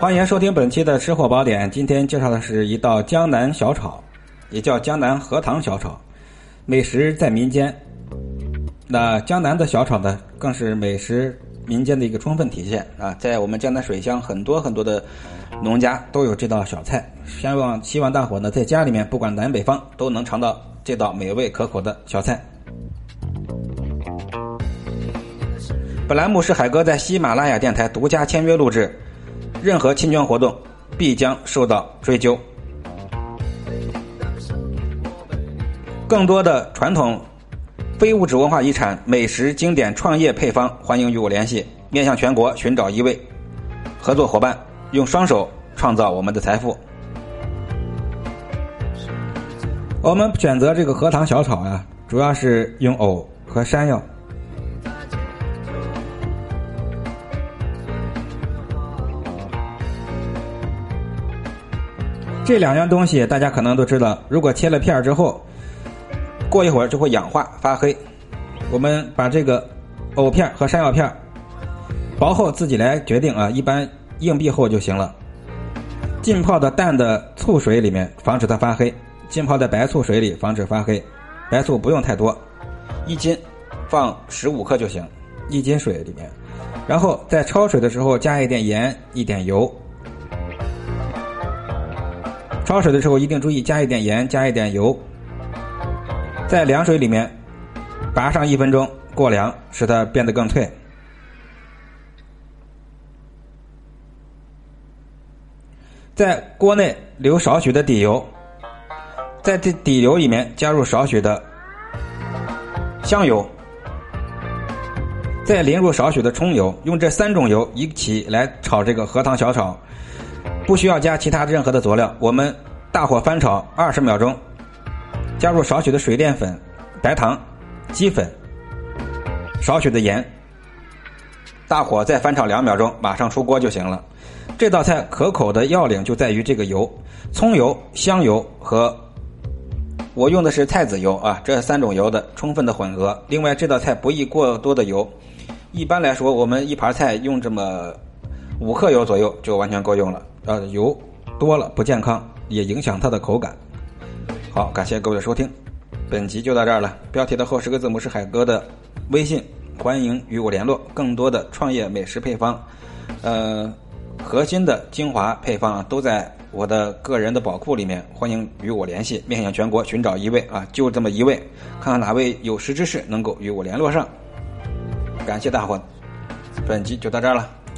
欢迎收听本期的吃货宝典。今天介绍的是一道江南小炒，也叫江南荷塘小炒。美食在民间，那江南的小炒呢，更是美食民间的一个充分体现啊！在我们江南水乡，很多很多的农家都有这道小菜。希望希望大伙呢，在家里面不管南北方，都能尝到这道美味可口的小菜。本栏目是海哥在喜马拉雅电台独家签约录制，任何侵权活动必将受到追究。更多的传统非物质文化遗产、美食经典、创业配方，欢迎与我联系，面向全国寻找一位合作伙伴，用双手创造我们的财富。我们选择这个荷塘小炒呀，主要是用藕和山药。这两样东西大家可能都知道，如果切了片儿之后，过一会儿就会氧化发黑。我们把这个藕片和山药片薄厚自己来决定啊，一般硬币厚就行了。浸泡的淡的醋水里面，防止它发黑；浸泡在白醋水里，防止发黑。白醋不用太多，一斤放十五克就行，一斤水里面。然后在焯水的时候加一点盐，一点油。焯水的时候一定注意加一点盐，加一点油，在凉水里面拔上一分钟过凉，使它变得更脆。在锅内留少许的底油，在这底油里面加入少许的香油，再淋入少许的葱油，用这三种油一起来炒这个荷塘小炒。不需要加其他任何的佐料，我们大火翻炒二十秒钟，加入少许的水淀粉、白糖、鸡粉、少许的盐，大火再翻炒两秒钟，马上出锅就行了。这道菜可口的要领就在于这个油：葱油、香油和我用的是菜籽油啊，这三种油的充分的混合。另外，这道菜不宜过多的油，一般来说，我们一盘菜用这么五克油左右就完全够用了。呃，油多了不健康，也影响它的口感。好，感谢各位的收听，本集就到这儿了。标题的后十个字母是海哥的微信，欢迎与我联络。更多的创业美食配方，呃，核心的精华配方啊都在我的个人的宝库里面，欢迎与我联系。面向全国寻找一位啊，就这么一位，看看哪位有识之士能够与我联络上。感谢大伙，本集就到这儿了。